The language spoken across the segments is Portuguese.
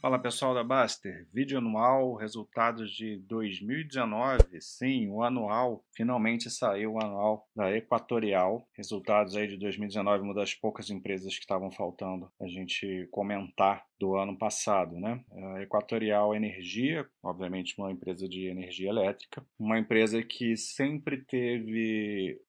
Fala pessoal da Baster, vídeo anual, resultados de 2019, sim, o anual, finalmente saiu o anual da Equatorial, resultados aí de 2019, uma das poucas empresas que estavam faltando a gente comentar do ano passado, né? A Equatorial Energia, obviamente uma empresa de energia elétrica, uma empresa que sempre teve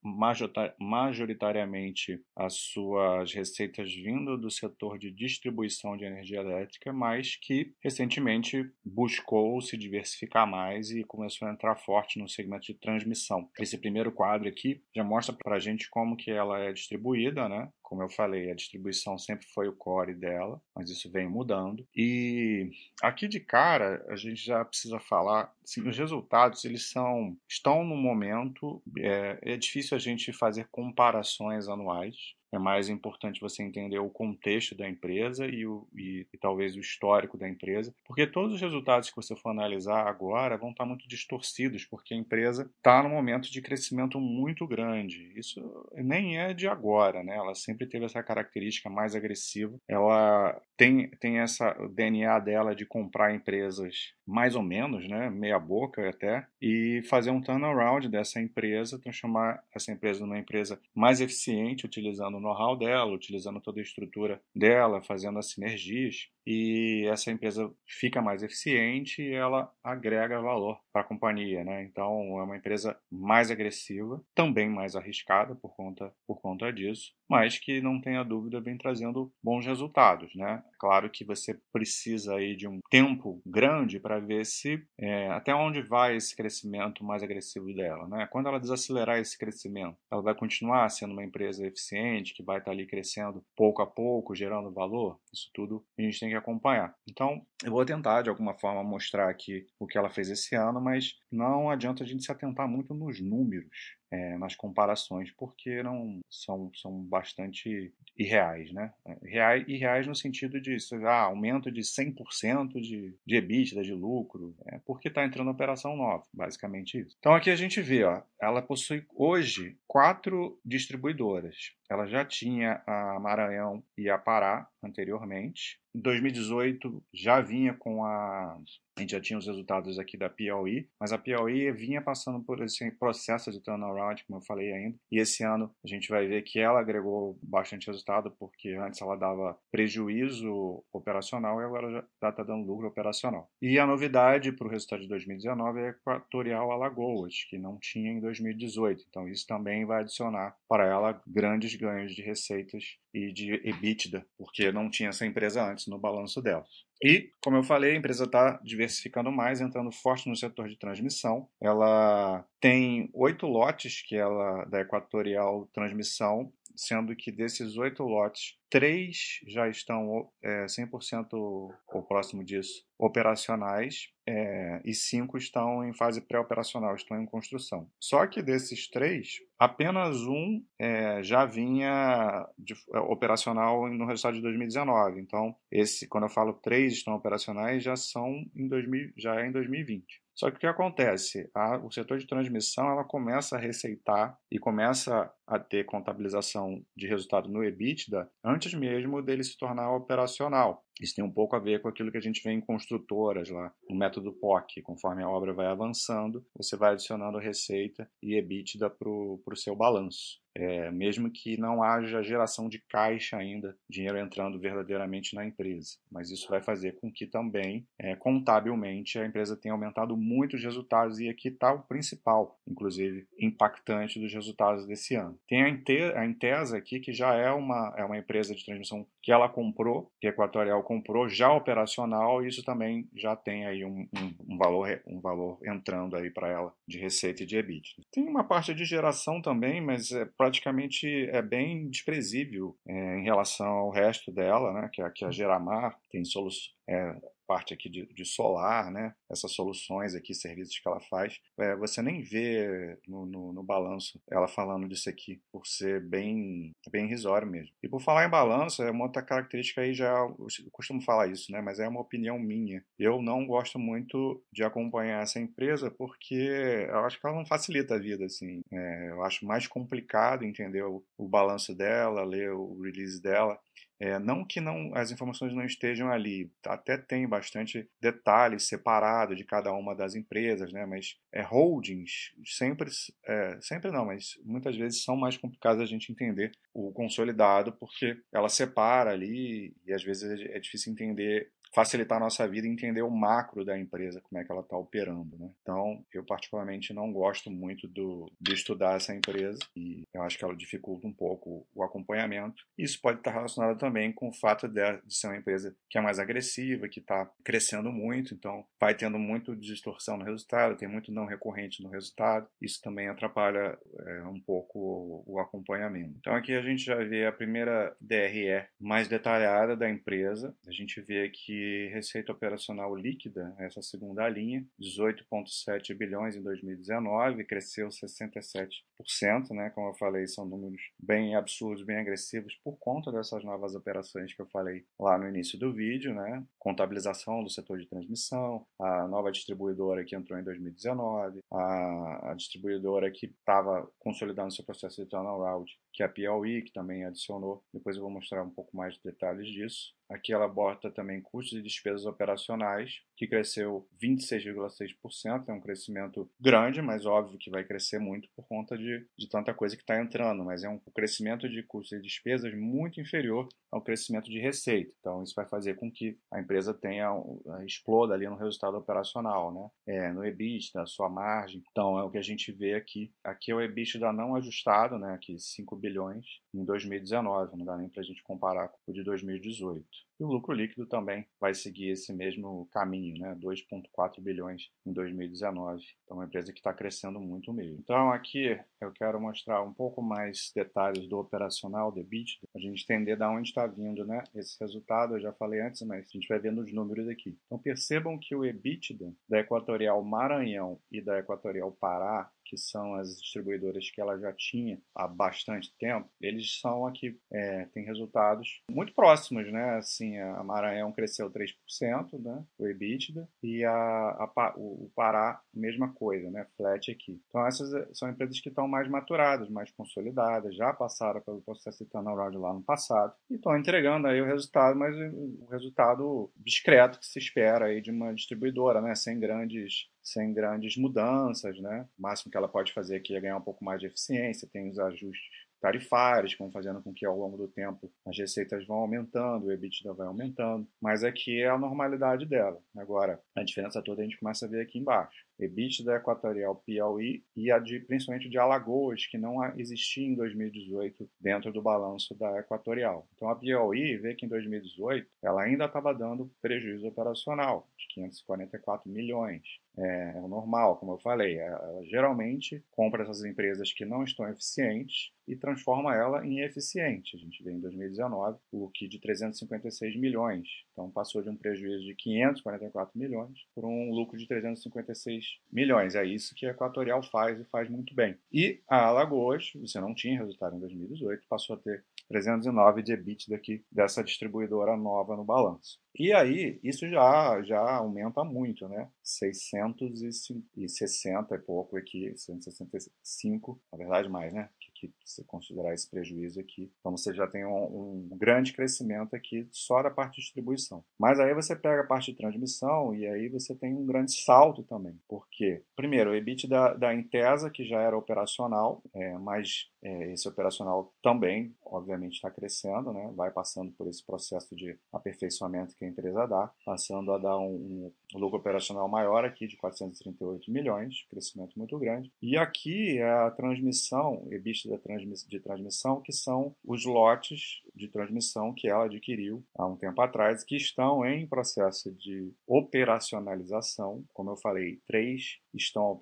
majoritariamente as suas receitas vindo do setor de distribuição de energia elétrica, mas que recentemente buscou se diversificar mais e começou a entrar forte no segmento de transmissão. Esse primeiro quadro aqui já mostra para a gente como que ela é distribuída, né? Como eu falei, a distribuição sempre foi o core dela, mas isso vem mudando. E aqui de cara, a gente já precisa falar, assim, os resultados, eles são, estão no momento, é, é difícil a gente fazer comparações anuais, é mais importante você entender o contexto da empresa e, o, e, e, talvez o histórico da empresa, porque todos os resultados que você for analisar agora vão estar muito distorcidos, porque a empresa está num momento de crescimento muito grande. Isso nem é de agora, né? Ela sempre teve essa característica mais agressiva. Ela tem, tem essa o DNA dela de comprar empresas mais ou menos, né, meia boca até, e fazer um turnaround dessa empresa, transformar essa empresa numa empresa mais eficiente, utilizando know-how dela, utilizando toda a estrutura dela, fazendo as sinergias e essa empresa fica mais eficiente e ela agrega valor para a companhia, né? Então é uma empresa mais agressiva, também mais arriscada por conta por conta disso, mas que não tenha dúvida vem trazendo bons resultados, né? Claro que você precisa aí de um tempo grande para ver se é, até onde vai esse crescimento mais agressivo dela, né? Quando ela desacelerar esse crescimento, ela vai continuar sendo uma empresa eficiente que vai estar ali crescendo pouco a pouco, gerando valor. Isso tudo a gente tem que acompanhar. Então, eu vou tentar de alguma forma mostrar aqui o que ela fez esse ano, mas não adianta a gente se atentar muito nos números é, nas comparações, porque não são, são bastante irreais, né? Reais, irreais no sentido de ah, aumento de 100% de, de EBITDA, de lucro, é porque está entrando operação nova, basicamente isso. Então aqui a gente vê, ó, ela possui hoje quatro distribuidoras. Ela já tinha a Maranhão e a Pará anteriormente. Em 2018 já vinha com a a gente já tinha os resultados aqui da Piauí, mas a Piauí vinha passando por esse processo de turnaround, como eu falei ainda, e esse ano a gente vai ver que ela agregou bastante resultado, porque antes ela dava prejuízo operacional e agora já está dando lucro operacional. E a novidade para o resultado de 2019 é a Equatorial Alagoas, que não tinha em 2018, então isso também vai adicionar para ela grandes ganhos de receitas e de EBITDA, porque não tinha essa empresa antes no balanço dela. E, como eu falei, a empresa está diversificando mais, entrando forte no setor de transmissão. Ela tem oito lotes que ela da Equatorial Transmissão, sendo que desses oito lotes, três já estão é, 100% ou próximo disso operacionais é, e cinco estão em fase pré-operacional, estão em construção. Só que desses três, apenas um é, já vinha de, é, operacional no resultado de 2019. Então, esse, quando eu falo três estão operacionais, já são em 2000, já é em 2020. Só que o que acontece? A, o setor de transmissão ela começa a receitar e começa a ter contabilização de resultado no EBITDA antes mesmo dele se tornar operacional. Isso tem um pouco a ver com aquilo que a gente vê em construtoras lá, no método POC. Conforme a obra vai avançando, você vai adicionando receita e EBITDA para o seu balanço. É, mesmo que não haja geração de caixa ainda, dinheiro entrando verdadeiramente na empresa. Mas isso vai fazer com que também, é, contabilmente, a empresa tenha aumentado muito os resultados, e aqui está o principal, inclusive, impactante dos resultados desse ano. Tem a Intesa aqui, que já é uma, é uma empresa de transmissão que ela comprou, que a Equatorial comprou, já operacional, isso também já tem aí um, um, um valor, um valor entrando aí para ela de receita e de EBITDA. Tem uma parte de geração também, mas é, praticamente é bem desprezível é, em relação ao resto dela, né, que é, que é a Geramar, tem soluções. É, parte aqui de, de, solar, né? Essas soluções aqui, serviços que ela faz, é, você nem vê no, no, no, balanço ela falando disso aqui, por ser bem, bem irrisório mesmo. E por falar em balanço, é uma outra característica aí já, eu costumo falar isso, né? Mas é uma opinião minha. Eu não gosto muito de acompanhar essa empresa porque eu acho que ela não facilita a vida, assim. É, eu acho mais complicado entender o, o balanço dela, ler o release dela É, não que não as informações não estejam ali, até tem bastante detalhes separados de cada uma das empresas, né? Mas é, holdings sempre, é, sempre não, mas muitas vezes são mais complicadas a gente entender o consolidado porque ela separa ali e às vezes é difícil entender facilitar a nossa vida e entender o macro da empresa, como é que ela está operando. Né? Então, eu particularmente não gosto muito do, de estudar essa empresa e eu acho que ela dificulta um pouco o acompanhamento. Isso pode estar relacionado também com o fato de, de ser uma empresa que é mais agressiva, que está crescendo muito, então vai tendo muito distorção no resultado, tem muito não recorrente no resultado. Isso também atrapalha é, um pouco o, o acompanhamento. Então, aqui a gente já vê a primeira DRE mais detalhada da empresa. A gente vê que receita operacional líquida, essa segunda linha, 18,7 bilhões em 2019, cresceu 67%, né? Como eu falei, são números bem absurdos, bem agressivos por conta dessas novas operações que eu falei lá no início do vídeo, né? Contabilização do setor de transmissão, a nova distribuidora que entrou em 2019, a, a distribuidora que estava consolidando seu processo de turnaround, que é a Piauí, que também adicionou. Depois eu vou mostrar um pouco mais de detalhes disso. Aqui ela bota também custos e despesas operacionais, que cresceu 26,6%, é um crescimento grande, mas óbvio que vai crescer muito por conta de, de tanta coisa que está entrando, mas é um crescimento de custos e despesas muito inferior ao crescimento de receita. Então isso vai fazer com que a empresa tenha exploda ali no resultado operacional, né? É, no EBITDA, sua margem. Então é o que a gente vê aqui. Aqui é o EBITDA não ajustado, né? Aqui 5 bilhões em 2019, não dá nem para a gente comparar com o de 2018. E o lucro líquido também vai seguir esse mesmo caminho, né? 2,4 bilhões em 2019. Então, é uma empresa que está crescendo muito mesmo. Então, aqui eu quero mostrar um pouco mais detalhes do operacional, do EBITDA, a gente entender de onde está vindo né? esse resultado. Eu já falei antes, mas a gente vai vendo os números aqui. Então, percebam que o EBITDA da Equatorial Maranhão e da Equatorial Pará que são as distribuidoras que ela já tinha há bastante tempo, eles são aqui, é, tem resultados muito próximos, né? Assim, a Maranhão cresceu 3%, né? O EBITDA, e a, a, o Pará, mesma coisa, né? Flat aqui. Então, essas são empresas que estão mais maturadas, mais consolidadas, já passaram pelo processo de turnaround lá no passado, e estão entregando aí o resultado, mas o resultado discreto que se espera aí de uma distribuidora, né? Sem grandes sem grandes mudanças, né? O máximo que ela pode fazer aqui é ganhar um pouco mais de eficiência, tem os ajustes tarifários, vão fazendo com que ao longo do tempo as receitas vão aumentando, o EBITDA vai aumentando, mas aqui é a normalidade dela. Agora, a diferença toda a gente começa a ver aqui embaixo. EBITDA da Equatorial Piauí e a de, principalmente de Alagoas, que não existia em 2018 dentro do balanço da Equatorial. Então a Piauí vê que em 2018 ela ainda estava dando prejuízo operacional de 544 milhões. É, é o normal, como eu falei. É, ela geralmente compra essas empresas que não estão eficientes e transforma ela em eficiente. A gente vê em 2019 o que de 356 milhões. Então passou de um prejuízo de 544 milhões por um lucro de 356 milhões. É isso que a Equatorial faz e faz muito bem. E a Alagoas, você não tinha resultado em 2018, passou a ter 309 de EBITDA aqui dessa distribuidora nova no balanço. E aí, isso já, já aumenta muito, né? 660 e pouco aqui, 165, na verdade mais, né? Que você considerar esse prejuízo aqui. Então você já tem um, um, grande crescimento aqui só da parte de distribuição. Mas aí você pega a parte de transmissão e aí você tem um grande salto também. Por quê? Primeiro, o EBIT da, da Intesa, que já era operacional, é, mas é, esse operacional também, obviamente, está crescendo, né? vai passando por esse processo de aperfeiçoamento que a empresa dá, passando a dar um, um lucro operacional maior aqui de 438 milhões, crescimento muito grande. E aqui é a transmissão, EBIT de transmissão, que são os lotes de transmissão que ela adquiriu há um tempo atrás, que estão em processo de operacionalização. Como eu falei, três estão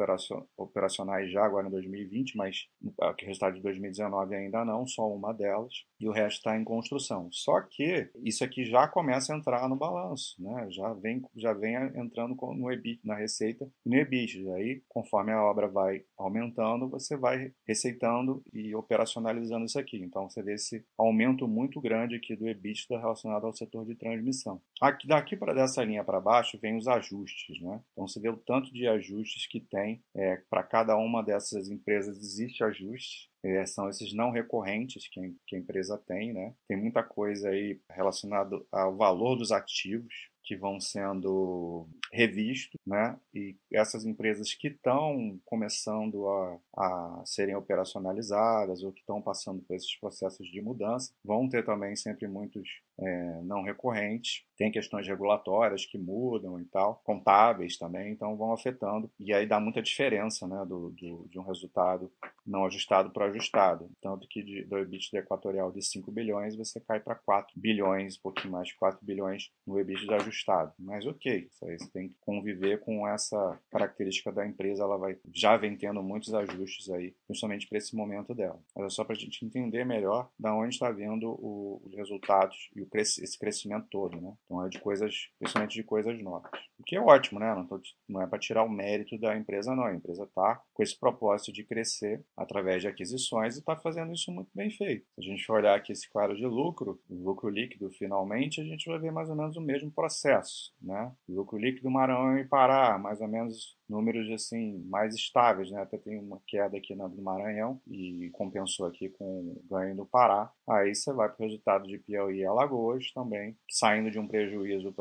operacionais já agora em 2020, mas o resultado de 2019 ainda não, só uma delas, e o resto está em construção. Só que isso aqui já começa a entrar no balanço, né? já, vem, já vem entrando no EBIT, na receita e no EBIT. Aí, conforme a obra vai aumentando, você vai receitando e operacionalizando isso aqui. Então, você vê esse aumento muito muito grande aqui do EBITDA relacionado ao setor de transmissão. Aqui, daqui para dessa linha para baixo vem os ajustes, né? Então você vê o tanto de ajustes que tem é, para cada uma dessas empresas existe ajuste. É, são esses não recorrentes que, que a empresa tem, né? Tem muita coisa aí relacionada ao valor dos ativos, que vão sendo revistos, né? E essas empresas que estão começando a, a serem operacionalizadas ou que estão passando por esses processos de mudança vão ter também sempre muitos é, não recorrentes. Tem questões regulatórias que mudam e tal, contábeis também, então vão afetando. E aí dá muita diferença né, do, do de um resultado não ajustado para ajustado. Tanto que de, do EBITDA equatorial de 5 bilhões, você cai para 4 bilhões, um pouquinho mais de 4 bilhões no EBITDA ajustado. Mas ok, isso aí você tem que conviver com essa característica da empresa, ela vai já vem tendo muitos ajustes aí, principalmente para esse momento dela. Mas é só para a gente entender melhor da onde está vendo o, os resultados e o esse crescimento todo, né? Então é de coisas, principalmente de coisas novas. O que é ótimo, né? Não, tô, não é para tirar o mérito da empresa, não. A empresa está com esse propósito de crescer através de aquisições e está fazendo isso muito bem feito. Se a gente for olhar aqui esse quadro de lucro, lucro líquido, finalmente, a gente vai ver mais ou menos o mesmo processo, né? Lucro líquido Maranhão e Pará, mais ou menos números assim mais estáveis, né? Até tem uma queda aqui no Maranhão e compensou aqui com o ganho do Pará. Aí você vai para o resultado de Piauí e Alagoas também, saindo de um prejuízo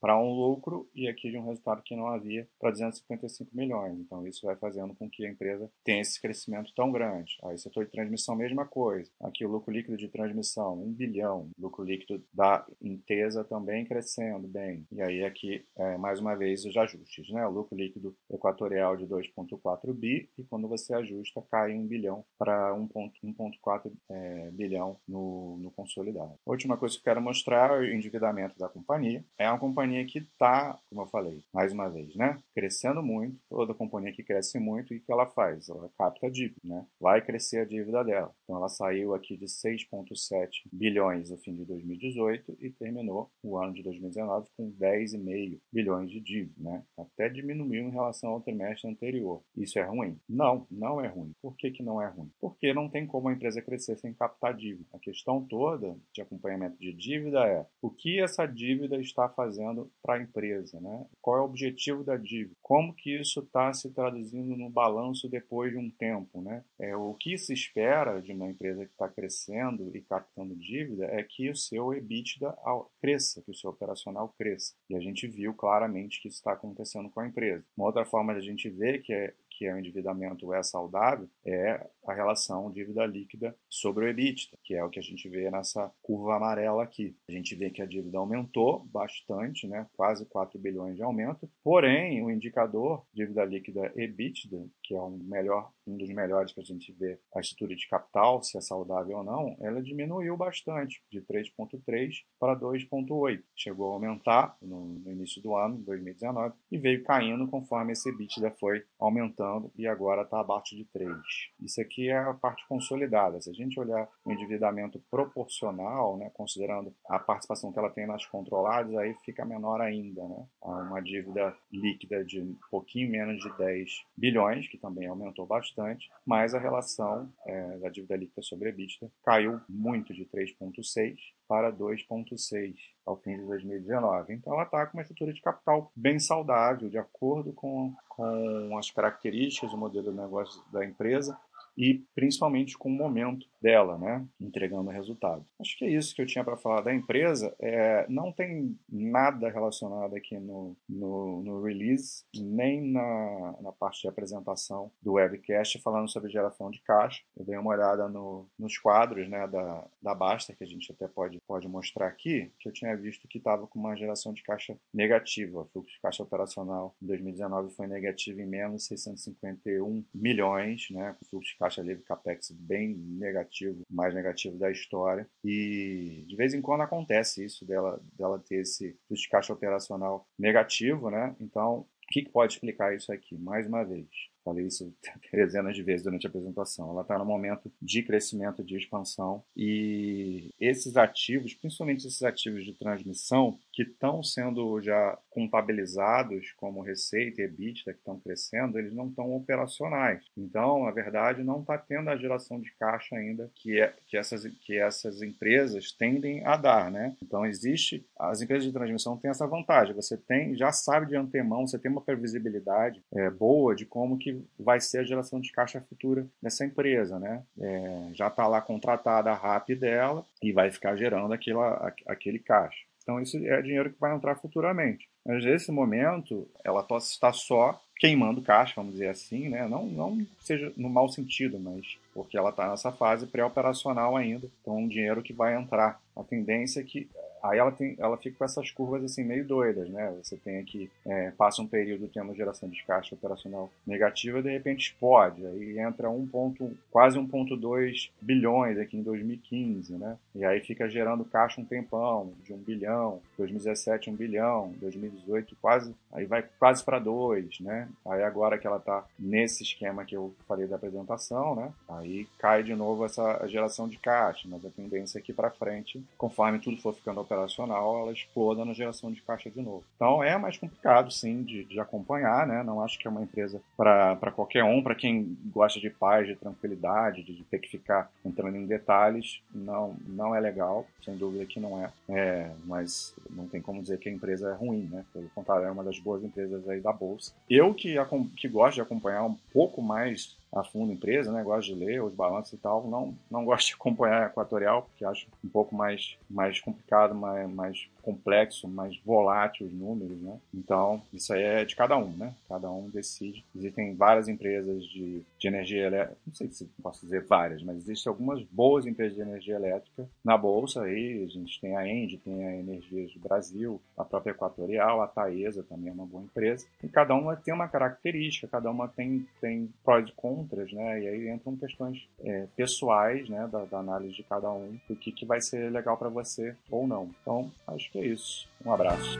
para um lucro e aqui de um resultado que não havia para 255 milhões. Então isso vai fazendo com que a empresa tenha esse crescimento tão grande. Aí setor de transmissão, mesma coisa. Aqui o lucro líquido de transmissão, 1 bilhão. Lucro líquido da Intesa também crescendo bem. E aí aqui, é, mais uma vez, os ajustes, né? O lucro líquido equatorial de 2,4 bi e quando você ajusta cai 1 bilhão para 1,4 é, bilhão no, no consolidado. Última coisa que eu quero mostrar é o endividamento da companhia. É uma companhia que está, como eu falei, mais uma vez, né, crescendo muito. Toda companhia que cresce muito, o que ela faz? Ela capta dívida, né? vai crescer a dívida dela. Então ela saiu aqui de 6,7 bilhões no fim de 2018 e terminou o ano de 2019 com 10,5 bilhões de dívida, né? Até diminuiu em relação ao trimestre anterior. Isso é ruim? Não, não é ruim. Por que, que não é ruim? Porque não tem como a empresa crescer sem captar dívida. A questão toda de acompanhamento de dívida é o que essa dívida está fazendo para a empresa, né? Qual é o objetivo da dívida? Como que isso está se traduzindo no balanço depois de um tempo, né? É, o que se espera de uma empresa que está crescendo e captando dívida é que o seu EBITDA cresça, que o seu operacional cresça. E a gente viu claramente que isso está acontecendo com a empresa. Uma outra forma de a gente ver que é que é o endividamento é saudável, é a relação dívida líquida sobre o EBITDA, que é o que a gente vê nessa curva amarela aqui. A gente vê que a dívida aumentou bastante, né? quase 4 bilhões de aumento, porém o indicador dívida líquida EBITDA, que é o melhor, um dos melhores para a gente ver a estrutura de capital, se é saudável ou não, ela diminuiu bastante, de 3,3 para 2,8. Chegou a aumentar no, no início do ano, 2019, e veio caindo conforme esse EBITDA foi aumentando e agora está abaixo de 3. Isso aqui é a parte consolidada. Se a gente olhar o endividamento proporcional, né, considerando a participação que ela tem nas controladas, aí fica menor ainda. Né? Uma dívida líquida de um pouquinho menos de 10 bilhões, que também aumentou bastante, mas a relação é, da dívida líquida sobre EBITDA caiu muito de 3,6 para 2,6 ao fim de 2019. Então, ela está com uma estrutura de capital bem saudável, de acordo com, com as características do modelo de negócio da empresa e principalmente com o momento dela, né, entregando resultado. Acho que é isso que eu tinha para falar da empresa. É, não tem nada relacionado aqui no, no, no release, nem na, na, parte de apresentação do webcast falando sobre geração de caixa. Eu dei uma olhada no, nos quadros né, da, da Basta, que a gente até pode, pode mostrar aqui, que eu tinha visto que estava com uma geração de caixa negativa. O fluxo de caixa operacional em 2019 foi negativo em menos 651 milhões, né, com fluxo de caixa livre capex bem negativo, mais negativo da história. E de vez em quando acontece isso dela, dela ter esse fluxo de caixa operacional negativo, né? Então, o que pode explicar isso aqui? Mais uma vez, falei isso dezenas de vezes durante a apresentação. Ela está no momento de crescimento, de expansão e esses ativos, principalmente esses ativos de transmissão, que estão sendo já contabilizados como receita e EBITDA que estão crescendo, eles não estão operacionais. Então, na verdade, não está tendo a geração de caixa ainda que, é, que, essas, que essas empresas tendem a dar, né? Então, existe, as empresas de transmissão têm essa vantagem, você tem, já sabe de antemão, você tem uma previsibilidade é, boa de como que vai ser a geração de caixa futura dessa empresa, né? É, já está lá contratada a RAP dela e vai ficar gerando aquilo, aquele caixa. Então, isso é dinheiro que vai entrar futuramente. Mas nesse momento, ela está só queimando caixa, vamos dizer assim, né? Não, não seja no mau sentido, mas porque ela está nessa fase pré-operacional ainda. Então, um dinheiro que vai entrar. A tendência é que Aí ela, tem, ela fica com essas curvas assim meio doidas, né? Você tem aqui, é, passa um período tendo geração de caixa operacional negativa, de repente explode. Aí entra um ponto, quase 1,2 bilhões aqui em 2015, né? E aí fica gerando caixa um tempão, de 1 bilhão, 2017 1 bilhão, 2018 quase, aí vai quase para 2, né? Aí agora que ela está nesse esquema que eu falei da apresentação, né? Aí cai de novo essa geração de caixa, mas a tendência aqui para frente, conforme tudo for ficando operacional, operacional, ela exploda na geração de caixa de novo. Então é mais complicado, sim, de, de acompanhar, né? Não acho que é uma empresa para qualquer um, para quem gosta de paz, de tranquilidade, de, ter que ficar entrando em detalhes, não, não é legal, sem dúvida que não é. é. Mas não tem como dizer que a empresa é ruim, né? Pelo contrário, é uma das boas empresas aí da Bolsa. Eu que, que gosto de acompanhar um pouco mais a fundo empresa, né? Gosto de ler os balanços e tal. Não, não gosto de acompanhar a Equatorial, porque acho um pouco mais, mais complicado, mais, mais complexo, mais volátil os números, né? Então, isso aí é de cada um, né? Cada um decide. Existem várias empresas de, de energia elétrica, não sei se posso dizer várias, mas existem algumas boas empresas de energia elétrica na Bolsa aí. A gente tem a Engie, tem a Energias do Brasil, a própria Equatorial, a Taesa também é uma boa empresa. E cada uma tem uma característica, cada uma tem, tem prós e contras, né? E aí entram questões é, pessoais, né? Da, da, análise de cada um, do que, que vai ser legal para você ou não. Então, acho é isso. Um abraço.